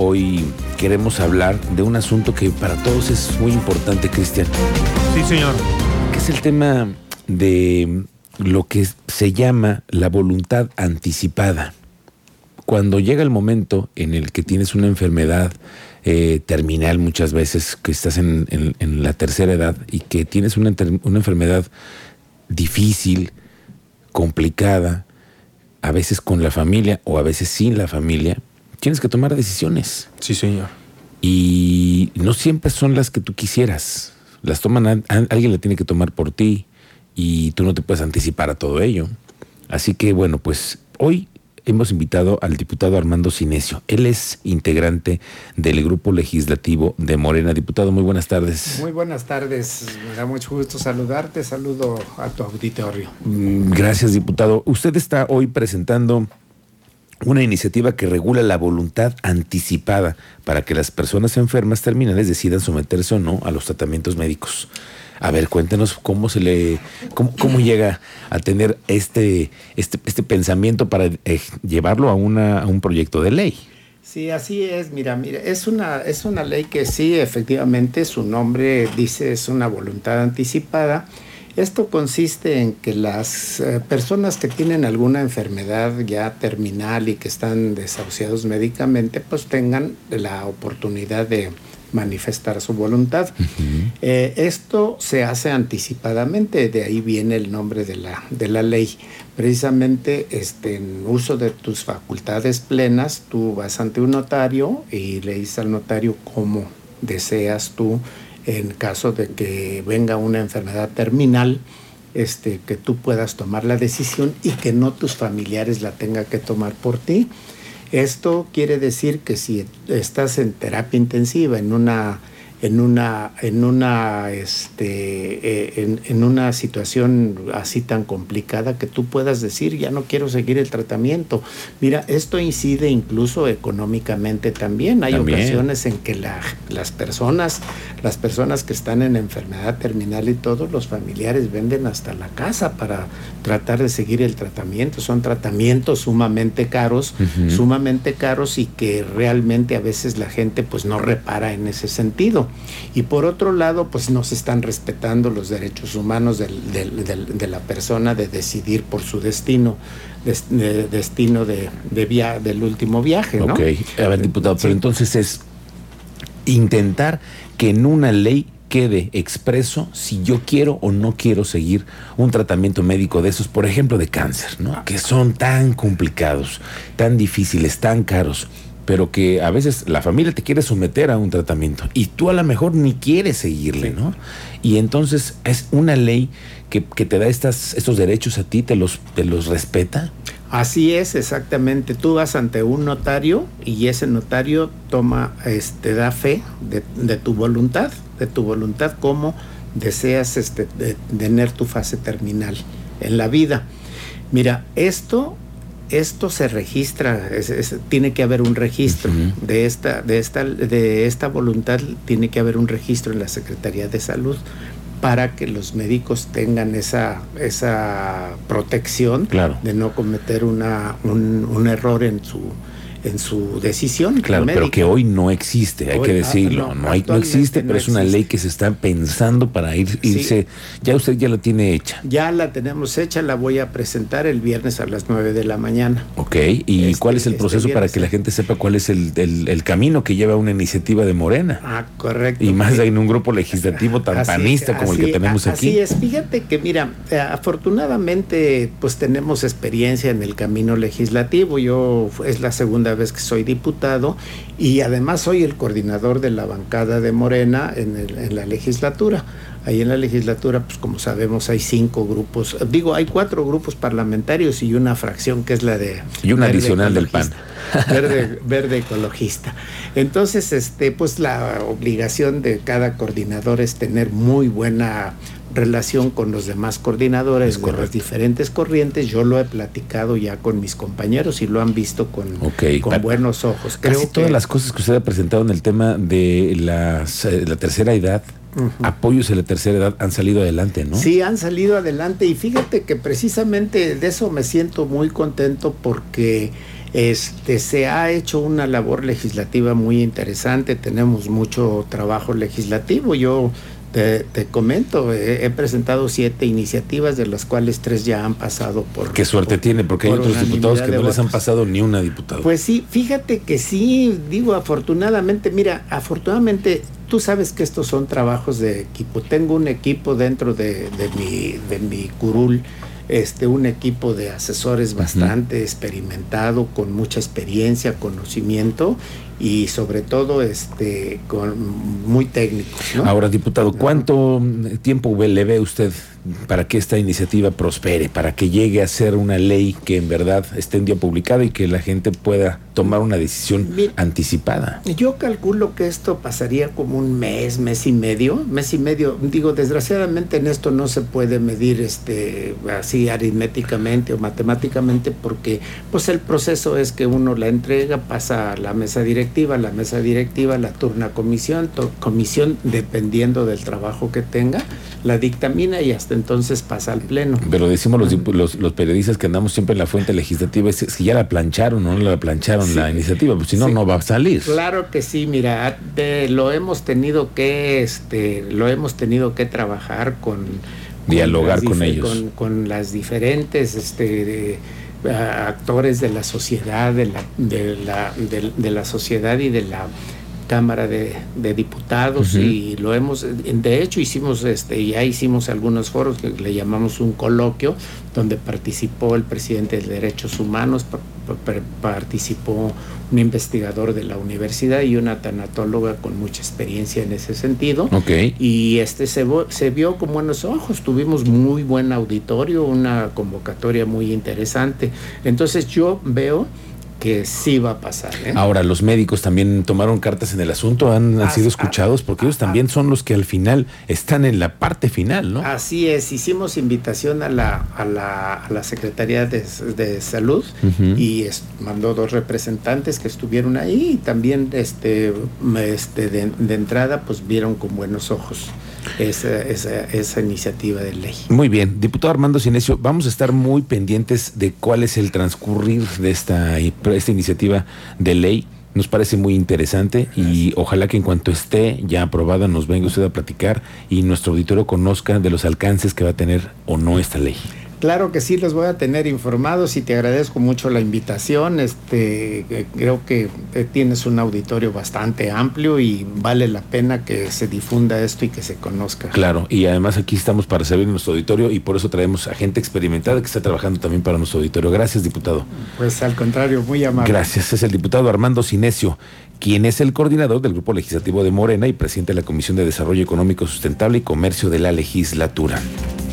Hoy queremos hablar de un asunto que para todos es muy importante, Cristian. Sí, señor. Que es el tema de lo que se llama la voluntad anticipada. Cuando llega el momento en el que tienes una enfermedad eh, terminal muchas veces, que estás en, la tercera edad y que tienes una, una enfermedad difícil, complicada, a veces con la familia o a veces sin la familia, tienes que tomar decisiones. Sí, señor. Y no siempre son las que tú quisieras. Las toman, alguien la tiene que tomar por ti y tú no te puedes anticipar a todo ello. Así que bueno, pues hoy hemos invitado al diputado Armando Sinesio. Él es integrante del grupo legislativo de Morena. Diputado, muy buenas tardes. Muy buenas tardes. Me da mucho gusto saludarte. Saludo a tu auditorio. Mm, gracias, diputado. Usted está hoy presentando una iniciativa que regula la voluntad anticipada para que las personas enfermas terminales decidan someterse o no a los tratamientos médicos. A ver, cuéntenos cómo se le, cómo, llega a tener este, este, este pensamiento para eh, llevarlo a, una, a un proyecto de ley. Sí, así es. Mira, mira, es una, es una ley que sí, efectivamente, su nombre dice es una voluntad anticipada. Esto consiste en que las eh, personas que tienen alguna enfermedad ya terminal y que están desahuciados médicamente, pues tengan la oportunidad de, manifestar su voluntad. Eh, esto se hace anticipadamente, de ahí viene el nombre de la, de la ley. Precisamente este, en uso de tus facultades plenas, tú vas ante un notario y le dices al notario cómo deseas tú, en caso de que venga una enfermedad terminal, este, que tú puedas tomar la decisión y que no tus familiares la tengan que tomar por ti. Esto quiere decir que si estás en terapia intensiva, en una en una, en una, este, eh, en, una situación así tan complicada que tú puedas decir, ya no quiero seguir el tratamiento. Mira, esto incide incluso económicamente también. Hay ocasiones en que las personas, las personas que están en enfermedad terminal y todos los familiares venden hasta la casa para tratar de seguir el tratamiento. Son tratamientos sumamente caros, sumamente caros y que realmente a veces la gente pues no repara en ese sentido. Y por otro lado, pues no se están respetando los derechos humanos de la persona de decidir por su destino, destino de, del último viaje. ¿no? Ok, a ver, diputado, pero entonces es intentar que en una ley quede expreso si yo quiero o no quiero seguir un tratamiento médico de esos, por ejemplo, de cáncer, ¿no? Que son tan complicados, tan difíciles, tan caros pero que a veces la familia te quiere someter a un tratamiento y tú a lo mejor ni quieres seguirle, ¿no? Y entonces es una ley que, te da estas, estos derechos a ti, te los, te los respeta. Así es, exactamente. Tú vas ante un notario y ese notario toma, este, da fe de, tu voluntad, de tu voluntad, cómo deseas este, tener tu fase terminal en la vida. Mira, esto esto se registra, tiene que haber un registro de, esta, de, esta, de esta voluntad, tiene que haber un registro en la Secretaría de Salud para que los médicos tengan esa, esa protección de no cometer una, un error en su, en su decisión. Claro, pero que hoy no existe, hay que ah, decirlo. no, hay, no, existe, pero es una ley que se está pensando para ir, irse. Ya usted ya la tiene hecha. Ya la tenemos hecha, la voy a presentar el viernes a las 9 de la mañana. Ok, ¿y este, cuál es el este proceso para que la gente sepa cuál es el, el, camino que lleva una iniciativa de Morena? Ah, correcto. Y más en un grupo legislativo tan panista como el que tenemos aquí. Así es, fíjate que mira, eh, afortunadamente pues tenemos experiencia en el camino legislativo. Yo es la segunda vez que soy diputado y además soy el coordinador de la bancada de Morena en, la legislatura. Ahí en la legislatura, pues como sabemos, hay cinco grupos, digo, hay cuatro grupos parlamentarios y una fracción que es la de... Y una adicional del PAN. Verde, verde ecologista. Entonces, este, pues la obligación de cada coordinador es tener muy buena relación con los demás coordinadores de las diferentes corrientes. Yo lo he platicado ya con mis compañeros y lo han visto con, con buenos ojos. Creo Casi todas las cosas que usted ha presentado en el tema de la tercera edad, apoyos en la tercera edad han salido adelante, ¿no? Sí, han salido adelante y fíjate que precisamente de eso me siento muy contento porque Este, se ha hecho una labor legislativa muy interesante, tenemos mucho trabajo legislativo. Yo te, comento, he, presentado siete iniciativas, de las cuales tres ya han pasado por... Qué suerte tiene, porque hay otros diputados que no les han pasado ni una diputada. Pues sí, fíjate que sí, digo, afortunadamente, mira, afortunadamente tú sabes que estos son trabajos de equipo. Tengo un equipo dentro de, de, mi, de mi curul este, un equipo de asesores bastante experimentado, con mucha experiencia, conocimiento y sobre todo este, con, muy técnico. Ahora, diputado, ¿cuánto tiempo le ve usted para que esta iniciativa prospere, para que llegue a ser una ley que en verdad esté en día publicada y que la gente pueda tomar una decisión anticipada? Yo calculo que esto pasaría como un mes, mes y medio, mes y medio. Digo, desgraciadamente en esto no se puede medir este así aritméticamente o matemáticamente porque pues el proceso es que uno la entrega, pasa a la mesa directiva, la mesa directiva la turna comisión, comisión dependiendo del trabajo que tenga, la dictamina y hasta entonces pasa al Pleno. Pero decimos los, los, periodistas que andamos siempre en la fuente legislativa, es si ya la plancharon o no la plancharon la iniciativa, pues si no, no va a salir. Claro que sí, mira, lo hemos tenido que, este, lo hemos tenido que trabajar con... Dialogar con, ellos. Con, las diferentes... Este, actores de la sociedad, de la, de la, de la sociedad y de la Cámara de, Diputados y lo hemos, de hecho hicimos, este, ya hicimos algunos foros que le llamamos un coloquio, donde participó el presidente de Derechos Humanos, participó un investigador de la universidad y una tanatóloga con mucha experiencia en ese sentido. Y este se, se vio con buenos ojos, tuvimos muy buen auditorio, una convocatoria muy interesante. Entonces yo veo que sí va a pasar. ¿eh? Ahora, los médicos también tomaron cartas en el asunto, han, sido escuchados, porque ellos también son los que al final están en la parte final, ¿no? Así es, hicimos invitación a la, a la, a la Secretaría de, Salud y mandó dos representantes que estuvieron ahí y también este, este de, de entrada pues vieron con buenos ojos esa, esa, esa, iniciativa de ley. Muy bien, diputado Armando Sinesio, vamos a estar muy pendientes de cuál es el transcurrir de esta, esta iniciativa de ley. Nos parece muy interesante y ojalá que en cuanto esté ya aprobada nos venga usted a platicar y nuestro auditorio conozca de los alcances que va a tener o no esta ley. Claro que sí, los voy a tener informados y te agradezco mucho la invitación. Este, eh, creo que eh, tienes un auditorio bastante amplio y vale la pena que se difunda esto y que se conozca. Claro, y además aquí estamos para servir nuestro auditorio y por eso traemos a gente experimentada que está trabajando también para nuestro auditorio. Gracias, diputado. Pues al contrario, muy amable. Gracias. Es el diputado Armando Sinesio, quien es el coordinador del Grupo Legislativo de Morena y presidente de la Comisión de Desarrollo Económico Sustentable y Comercio de la legislatura.